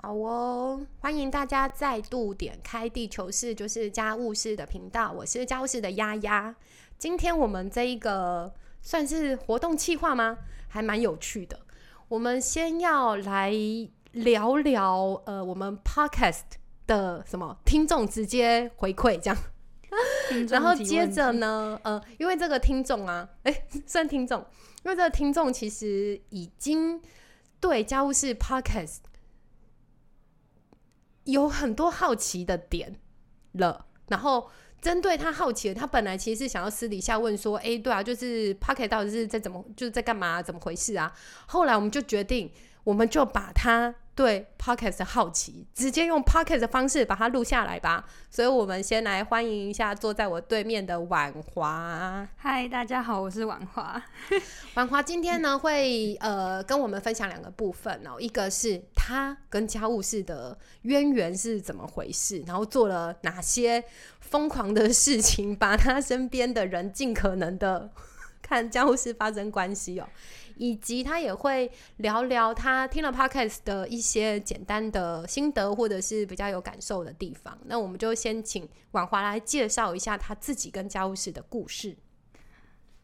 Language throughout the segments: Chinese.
好哦，欢迎大家再度点开地球室，就是家务事的频道。我是家务事的丫丫。今天我们这一个算是活动计划吗？还蛮有趣的。我们先要来聊聊，呃，我们 podcast 的什么听众直接回馈这样。然后接着呢，呃，因为这个听众啊，哎，算听众，因为这个听众其实已经对家务事 podcast。有很多好奇的点了，然后针对他好奇的，他本来其实是想要私底下问说：“哎，对啊，就是 Pocket 到底是在怎么，就是在干嘛，怎么回事啊？”后来我们就决定，我们就把他。对 podcast 的好奇，直接用 podcast 的方式把它录下来吧。所以，我们先来欢迎一下坐在我对面的婉华。嗨，大家好，我是婉华。婉华今天呢会呃跟我们分享两个部分哦，一个是他跟家务事的渊源是怎么回事，然后做了哪些疯狂的事情，把他身边的人尽可能的 看家务事发生关系哦。以及他也会聊聊他听了 podcast 的一些简单的心得，或者是比较有感受的地方。那我们就先请婉华来介绍一下他自己跟家务事的故事。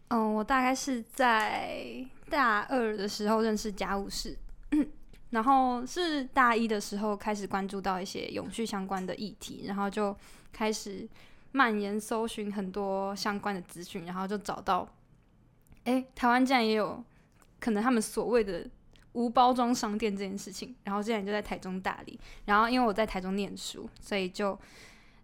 嗯，我大概是在大二的时候认识家务事，然后是大一的时候开始关注到一些永续相关的议题，然后就开始蔓延搜寻很多相关的资讯，然后就找到，哎，台湾竟然也有。可能他们所谓的无包装商店这件事情，然后之前就在台中大理，然后因为我在台中念书，所以就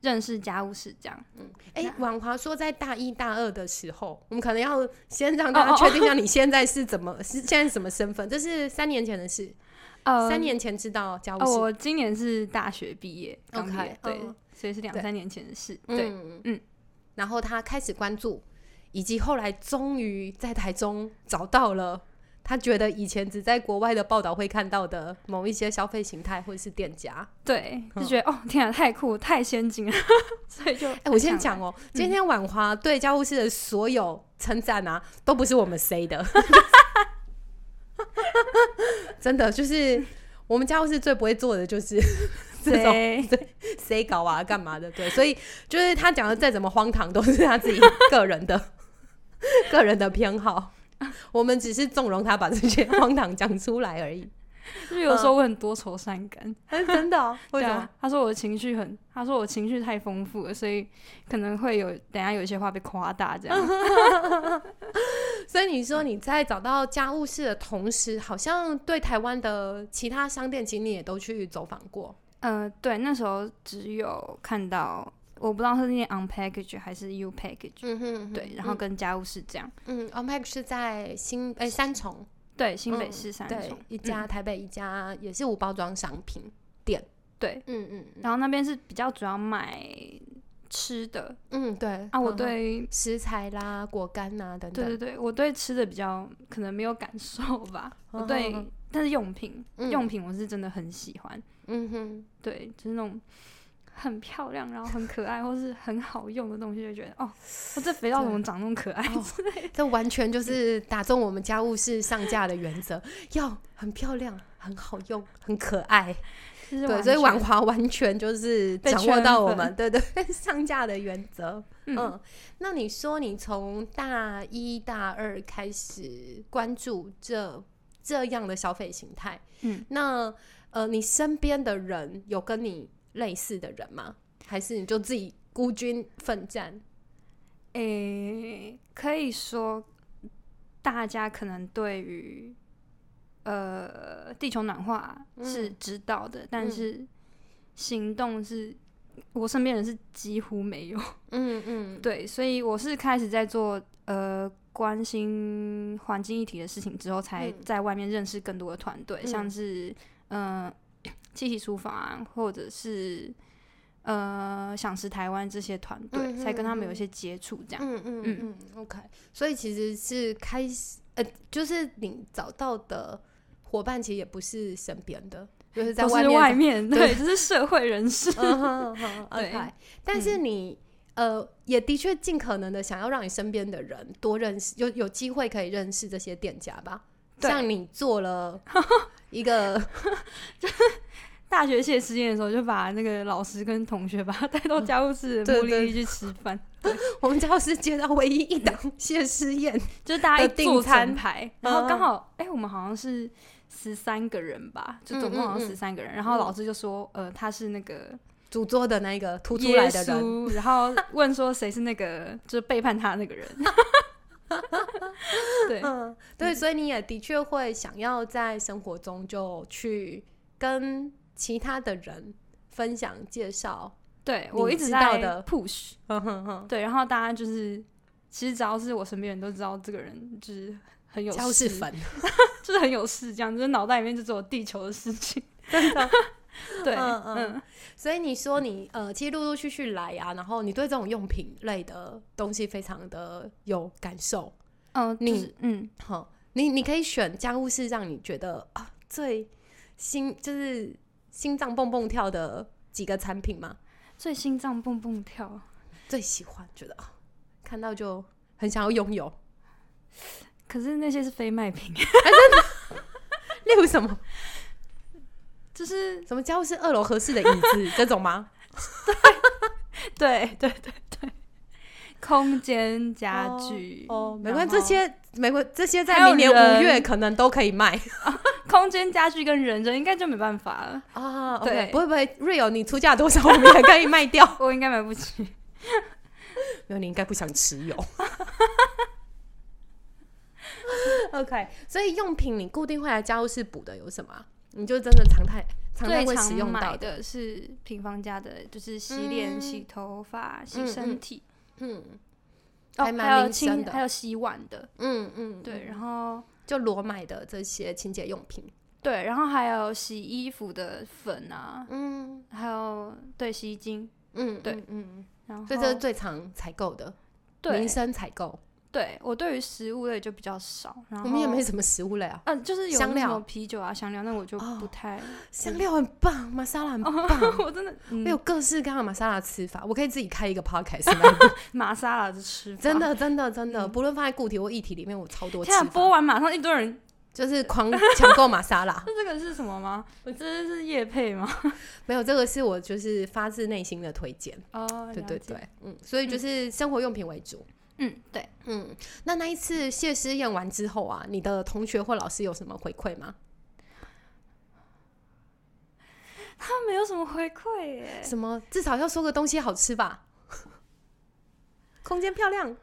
认识家务事这样。嗯，哎，婉华说在大一大二的时候，我们可能要先让大家确定一下你现在是怎么 是现在什么身份？这是三年前的事。呃，三年前知道家务事，我今年是大学毕业，OK，对，所以是两三年前的事。对，嗯，然后他开始关注，以及后来终于在台中找到了。他觉得以前只在国外的报道会看到的某一些消费形态或者是店家，对，就觉得哦，天啊，太酷，太先进了，所以就哎，我先讲哦，今天婉华对家务事的所有称赞啊，都不是我们 say 的，真的就是我们家务事最不会做的就是 这种对。say 搞啊干嘛的，对，所以就是他讲的再怎么荒唐，都是他自己个人的个人的偏好。我们只是纵容他把这些荒唐讲出来而已。就有时候我很多愁善感，真的？为什么？他说我的情绪很，他说我情绪太丰富了，所以可能会有等下有一些话被夸大这样。所以你说你在找到家务事的同时，好像对台湾的其他商店经理也都去走访过。嗯，对，那时候只有看到。我不知道是念 on package 还是 u package，嗯哼，对，然后跟家务事这样，嗯，on package 是在新哎三重，对，新北市三重。一家，台北一家也是无包装商品店，对，嗯嗯，然后那边是比较主要买吃的，嗯对，啊我对食材啦、果干呐等等，对对对，我对吃的比较可能没有感受吧，我对，但是用品用品我是真的很喜欢，嗯哼，对，就是那种。很漂亮，然后很可爱，或是很好用的东西，就觉得哦，我这肥皂怎么长那么可爱？这完全就是打中我们家务事上架的原则，要很漂亮、很好用、很可爱。对，所以婉华完全就是掌握到我们对对上架的原则。嗯，那你说你从大一大二开始关注这这样的消费形态，嗯，那呃，你身边的人有跟你？类似的人吗？还是你就自己孤军奋战？诶，可以说，大家可能对于呃地球暖化是知道的，但是行动是，我身边人是几乎没有。嗯嗯，对，所以我是开始在做呃关心环境议题的事情之后，才在外面认识更多的团队，像是嗯。气息厨房，或者是呃，想食台湾这些团队，才跟他们有一些接触，这样。嗯嗯嗯。OK，所以其实是开始，呃，就是你找到的伙伴，其实也不是身边的，就是在外面，对，就是社会人士。OK，但是你呃，也的确尽可能的想要让你身边的人多认识，有有机会可以认识这些店家吧。像你做了 一个。大学谢师宴的时候，就把那个老师跟同学把他带到家务室的对对茉莉去吃饭，我们教室接到唯一一档谢师宴，就是大家一的订餐整排，然后刚嗯。好哎、我们好像是十三个人吧，就总共好像十三个人，然后老师就说，呃，他是那个主桌的那个突出来的人，然后问说谁是那个就是背叛他那个人，对，嗯，对，所以你也的确会想要在生活中就去跟其他的人分享介绍，对我一直在知道的。push，对，然后大家就是其实只要是我身边人都知道这个人就是很有事。粉，就是很有事，这样就是脑袋里面就只有地球的事情，真的。对，嗯嗯嗯所以你说你呃，其实陆陆续续来啊，然后你对这种用品类的东西非常的有感受。嗯，你嗯。好，你你可以选家务事让你觉得啊最心就是心脏蹦蹦跳的几个产品吗？最心脏蹦蹦跳，最喜欢，觉得啊看到就很想要拥有。可是那些是非卖品，例如 什么就是什么家务是二楼合适的椅子 这种吗？对 对对对，空间家具哦，没然关系，这些没关这些在明年五月可能都可以卖 空间家具跟人人应该就没办法了，啊。对不会不会，Real 你出价多少，我们也可以卖掉。我应该买不起。没有，你应该不想持有。OK，所以用品你固定会来家务室补的有什么啊？你就真的常态常态会使用到的。的是平方家的，就是洗脸、嗯洗头发、洗嗯身体，嗯哦，还蛮民还有洗碗的，嗯嗯，对，嗯然后就裸买的这些清洁用品。对，然后还有洗衣服的粉啊，嗯还有对洗衣精，嗯，对嗯嗯，然后所以这是最常采购的对民生采购。对我对于食物类就比较少，然后我们也没什么食物类啊，嗯、就是有香料啤酒啊、香料，那我就哦不太，香料很棒，玛莎拉很棒，我真的、嗯、我有各式各样的玛莎拉吃法，我可以自己开一个 podcast 来 玛莎拉的吃法，真。的真的真的，嗯不论放在固体或液体里面，我超多吃天啊，播完马上一堆人，就是狂抢购玛莎拉。那这个是什么吗？我这是叶配吗？没有，这个是我就是发自内心的推荐。哦，对对对，嗯，所以就是生活用品为主。嗯，对，嗯，那那一次谢师宴完之后啊，你的同学或老师有什么回馈吗？他没有什么回馈耶。什么至少要说个东西好吃吧？空间漂亮，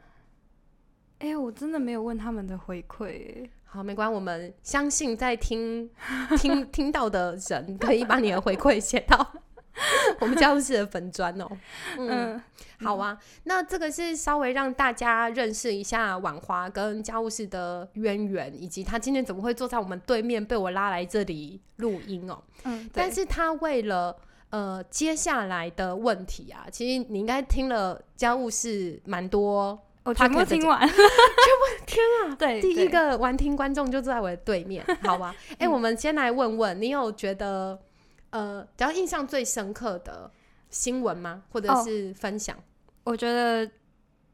哎、我真的没有问他们的回馈。好，没关系，我们相信在听听听到的人可以把你的回馈写到 我们教室的粉砖哦。嗯，嗯，好啊，那这个是稍微让大家认识一下婉华跟家务室的渊源，以及他今天怎么会坐在我们对面被我拉来这里录音哦。嗯，但是他为了呃接下来的问题啊，其实你应该听了家务室蛮多。我全部听完。天啊！对，第一对个玩听观众就坐在我的对面，好吧？哎、嗯我们先来问问你有觉得呃，比较印象最深刻的新闻吗？或者哦是分享？我觉得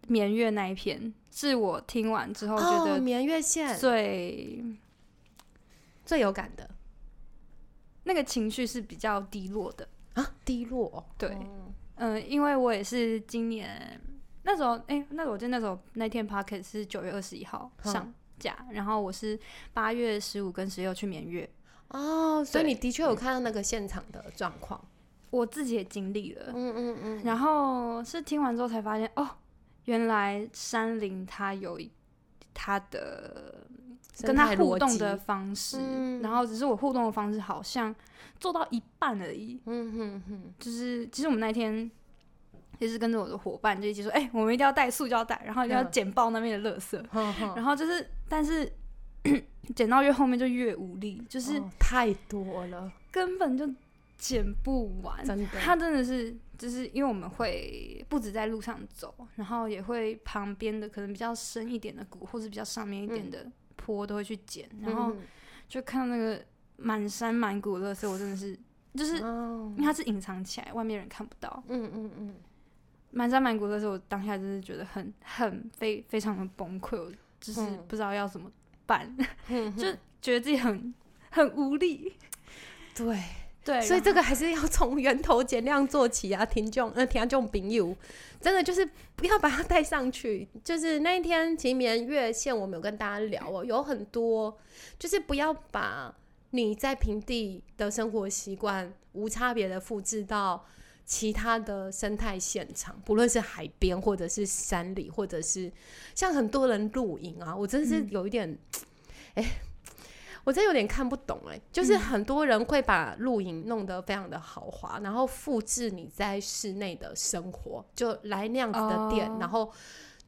绵月那一篇是我听完之后觉哦，得绵月线最、最有感的那个情绪是比较低落的。啊，低落。对哦嗯、因为我也是今年那时候，哎、那个我记得那时候那天 p o c k e t 是九月二十一号嗯上架，然后我是八月十五跟十六去绵月，哦，所以你的确有看到那个现场的状况。我自己也经历了，嗯嗯嗯，然后是听完之后才发现，哦，原来山林它有一它的跟他互动的，方式，嗯。然后只是我互动的方式好像做到一半而已。嗯哼哼，就是其实我们那天也是跟着我的伙伴就一起说，哎、我们一定要带塑胶袋，然后一定要嗯。捡爆那边的垃圾。哼哼，然后就是，但是 捡到越后面就越无力，就是哦太多了，根本就捡不完。真的。它真的是，就是因为我们会不止在路上走，然后也会旁边的可能比较深一点的谷，或是比较上面一点的坡都会去捡，然后嗯就看到那个满山满谷的垃圾，我真的是，就是哦因为它是隐藏起来，外面人看不到。嗯嗯嗯，满山满谷的时候，我当下真是觉得很很非非常的崩溃，我就是嗯不知道要怎么办，嗯就觉得自己很很无力。对，对，所以这个还是要从源头减量做起啊，听众呃听众朋友，真的就是不要把它带上去。就是那一天前绵月线，我们有跟大家聊哦，有很多就是不要把你在平地的生活习惯无差别的复制到其他的生态现场，不论是海边或者是山里，或者是像很多人露营啊，我真是有一点哎。我真有点看不懂哎，就是很多人会把露营弄得非常的豪华，然后复制你在室内的生活，就来那样子的店，然后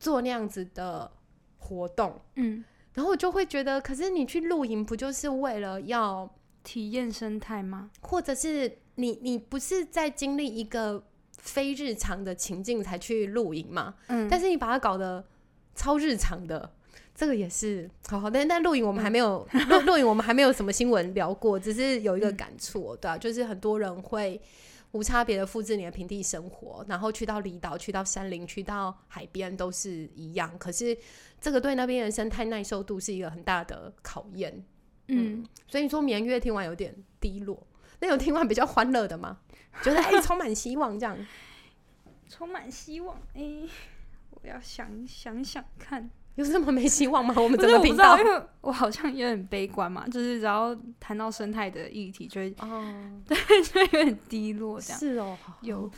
做那样子的活动，嗯，然后我就会觉得，可是你去露营不就是为了要体验生态吗？或者是你你不是在经历一个非日常的情境才去露营吗？嗯，但是你把它搞得超日常的。这个也是好好，但但露营我们还没有露露营，我们还没有什么新闻聊过，只是有一个感触，对啊，就是很多人会无差别的复制你的平地生活，然后去到离岛、去到山林、去到海边都是一样，可是这个对那边的生态耐受度是一个很大的考验。嗯，所以你说绵月听完有点低落，那有听完比较欢乐的吗？觉得哎，充满希望这样，充满希望哎，我要想想想看。有这么没希望吗？我们这个频道，因为我好像有点悲观嘛，就是只要谈到生态的议题，就会哦，对，就有点低落这样。是哦，有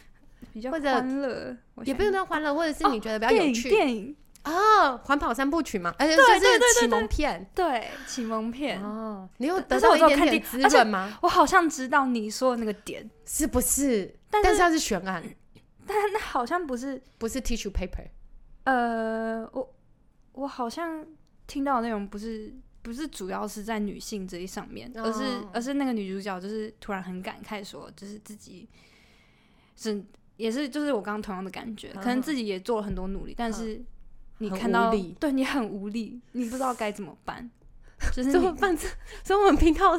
比较欢乐，也不用那欢乐，或者是你觉得比较有趣电影啊，环跑三部曲嘛，而且就是启蒙片，对启蒙片。哦，你有得到一点点滋润吗？我好像知道你说的那个点。是不是？但是它是悬案，但那好像不是，不是 tissue paper，呃，我。我好像听到的内容不是不是主要是在女性这一上面，而是而是那个女主角就是突然很感慨说，就是自己是也是就是我刚刚同样的感觉，可能自己也做了很多努力，但是你看到对你很无力，你不知道该怎么办，就是怎么办？所以我们频道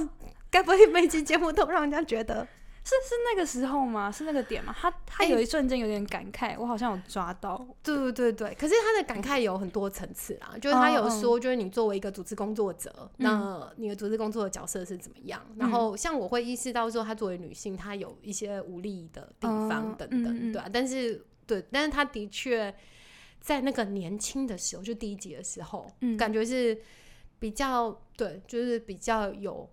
该不会每期节目都让人家觉得。是是那个时候吗？是那个点吗？他他有一瞬间有点感慨，我好像有抓到。对对对对，可是他的感慨有很多层次啦，就是他有说，就是你作为一个组织工作者，那你的组织工作的角色是怎么样？然后像我会意识到说，他作为女性，她有一些无力的地方等等，对啊。但是对，但是她的确在那个年轻的时候，就第一集的时候，感觉是比较对，就是比较有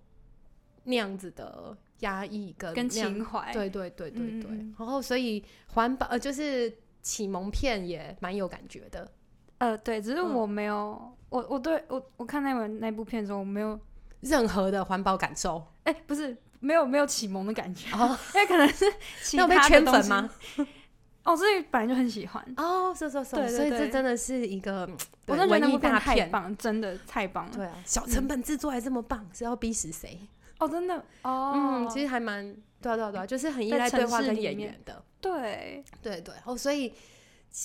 那样子的。压抑跟跟情怀，对对对对对，然后所以环保呃就是启蒙片也蛮有感觉的，呃对，只是我没有我我对我我看那本那部片的时候，我没有任何的环保感受，哎不是没有没有启蒙的感觉，因为可能是其他被圈粉吗？哦，所以本来就很喜欢。哦，是是是，所以这真的是一个我真的觉得那部片太棒，真的太棒了，对啊，小成本制作还这么棒，是要逼死谁？哦，真的哦，嗯，其实还蛮对啊对啊对啊，就是很依赖对话跟演员的，对。对对哦，所以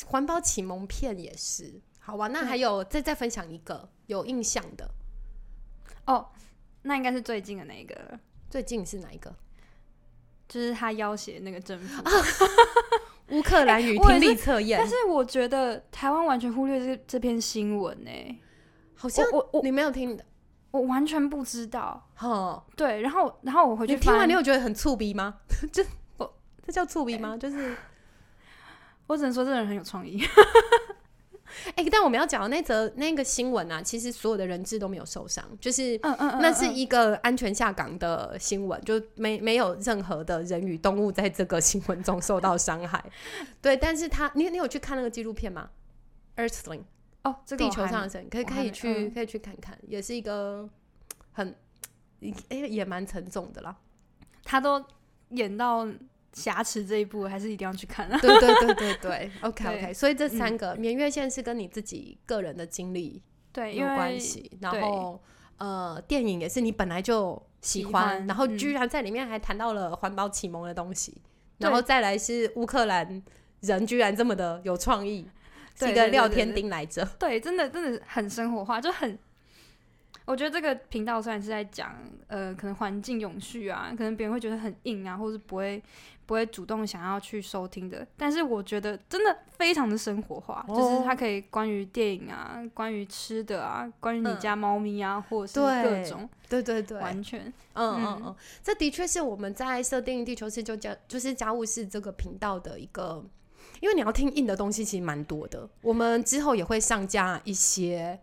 环保启蒙片也是。好吧？那还有再再分享一个有印象的。哦，那应该是最近的那个，最近是哪一个？就是他要挟那个政府 乌克兰语听力测验，但是我觉得台湾完全忽略这这篇新闻呢，好像我我你没有听的。我完全不知道，哈，对，然后，然后我回去听完，你有觉得很触鼻吗？这，我这叫触鼻吗？就是，我只能说这人很有创意。哎，但我们要讲的那则那个新闻啊，其实所有的人质都没有受伤，就是，嗯嗯，那是一个安全下岗的新闻，就没没有任何的人与动物在这个新闻中受到伤害。对，但是他，你你有去看那个纪录片吗？Earthling。哦，地球上的神可以可以去可以去看看，也是一个很哎也蛮沉重的啦。他都演到瑕疵这一步，还是一定要去看啊？对对对对对，OK OK。所以这三个免月线是跟你自己个人的经历对有关系，然后呃电影也是你本来就喜欢，然后居然在里面还谈到了环保启蒙的东西，然后再来是乌克兰人居然这么的有创意。是一个廖天丁来着，对，真的真的很生活化，就很，我我觉得这个频道虽然是在讲呃，可能环境永续啊，可能别人会觉得很硬啊，或是不会不会主动想要去收听的，但是我觉得真的非常的生活化，就是它可以关于电影啊，关于吃的啊，关于你家猫咪啊，或者是各种，对对对，完全，嗯嗯。嗯，这的确是我们在设定地球是就家就是家务事这个频道的一个，因为你要听硬的东西其实蛮多的，我们之后也会上架一些。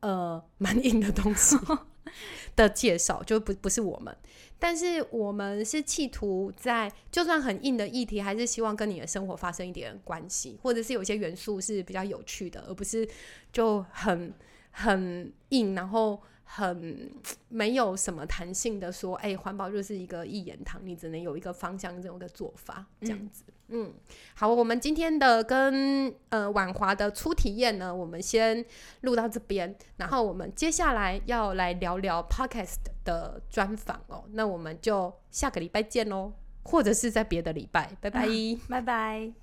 呃，蛮硬的东西 的介绍，就不不是我们，但是我们是企图在就算很硬的议题，还是希望跟你的生活发生一点关系，或者是有些元素是比较有趣的，而不是就很很硬，然后。很没有什么弹性的说，哎，环保就是一个一言堂，你只能有一个方向，这种个做法，这样子。嗯，好，我们今天的跟呃婉华的初体验呢，我们先录到这边，然后我们接下来要来聊聊 podcast 的专访哦，那我们就下个礼拜见喽，或者是在别的礼拜，拜拜，拜拜。